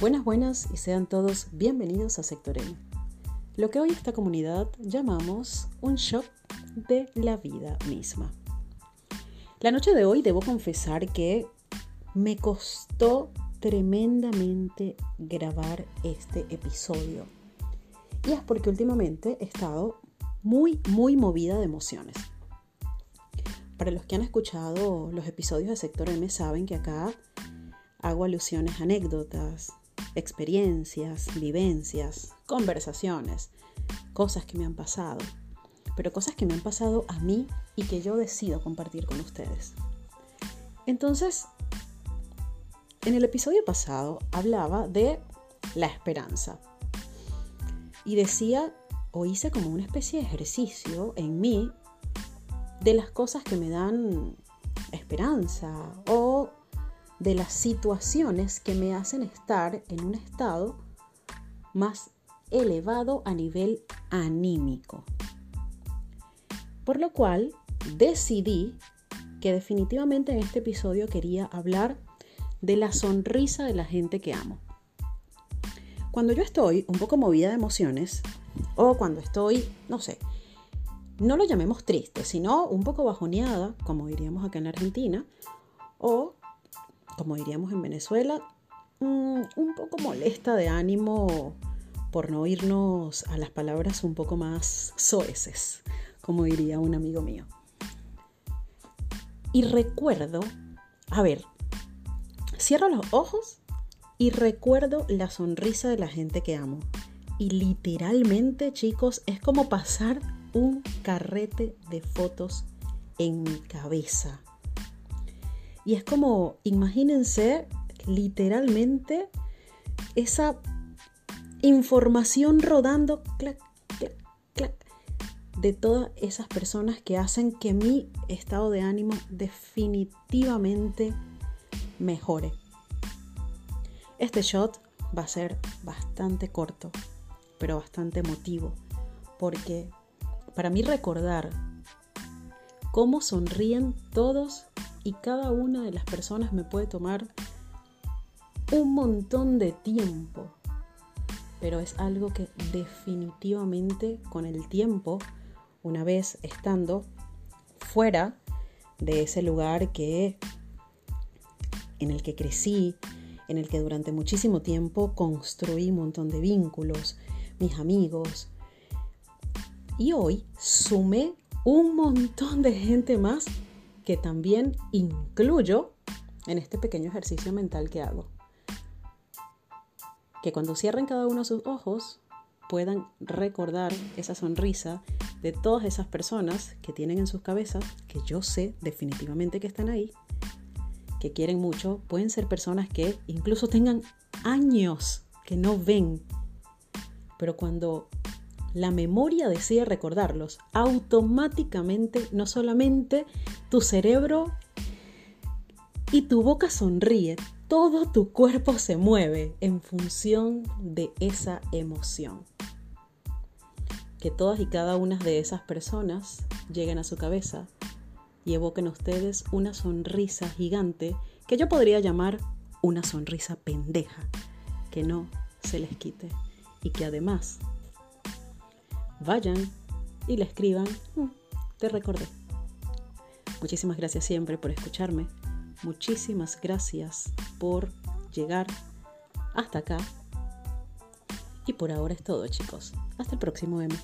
Buenas, buenas y sean todos bienvenidos a Sector M. Lo que hoy esta comunidad llamamos un shock de la vida misma. La noche de hoy debo confesar que me costó tremendamente grabar este episodio. Y es porque últimamente he estado muy, muy movida de emociones. Para los que han escuchado los episodios de Sector M saben que acá hago alusiones anécdotas, experiencias, vivencias, conversaciones, cosas que me han pasado, pero cosas que me han pasado a mí y que yo decido compartir con ustedes. Entonces, en el episodio pasado hablaba de la esperanza y decía o hice como una especie de ejercicio en mí de las cosas que me dan esperanza o de las situaciones que me hacen estar en un estado más elevado a nivel anímico. Por lo cual decidí que definitivamente en este episodio quería hablar de la sonrisa de la gente que amo. Cuando yo estoy un poco movida de emociones, o cuando estoy, no sé, no lo llamemos triste, sino un poco bajoneada, como diríamos acá en Argentina, o como diríamos en Venezuela, mm, un poco molesta de ánimo por no irnos a las palabras un poco más soeces, como diría un amigo mío. Y recuerdo, a ver, cierro los ojos y recuerdo la sonrisa de la gente que amo. Y literalmente, chicos, es como pasar un carrete de fotos en mi cabeza. Y es como, imagínense literalmente esa información rodando de todas esas personas que hacen que mi estado de ánimo definitivamente mejore. Este shot va a ser bastante corto, pero bastante emotivo, porque para mí recordar cómo sonríen todos y cada una de las personas me puede tomar un montón de tiempo, pero es algo que definitivamente con el tiempo, una vez estando fuera de ese lugar que en el que crecí, en el que durante muchísimo tiempo construí un montón de vínculos, mis amigos. Y hoy sumé un montón de gente más que también incluyo en este pequeño ejercicio mental que hago. Que cuando cierren cada uno sus ojos puedan recordar esa sonrisa de todas esas personas que tienen en sus cabezas, que yo sé definitivamente que están ahí, que quieren mucho, pueden ser personas que incluso tengan años que no ven, pero cuando la memoria decide recordarlos, automáticamente no solamente tu cerebro y tu boca sonríe, todo tu cuerpo se mueve en función de esa emoción. Que todas y cada una de esas personas lleguen a su cabeza y evoquen a ustedes una sonrisa gigante que yo podría llamar una sonrisa pendeja, que no se les quite y que además vayan y le escriban, mm, te recordé. Muchísimas gracias siempre por escucharme. Muchísimas gracias por llegar hasta acá. Y por ahora es todo chicos. Hasta el próximo M.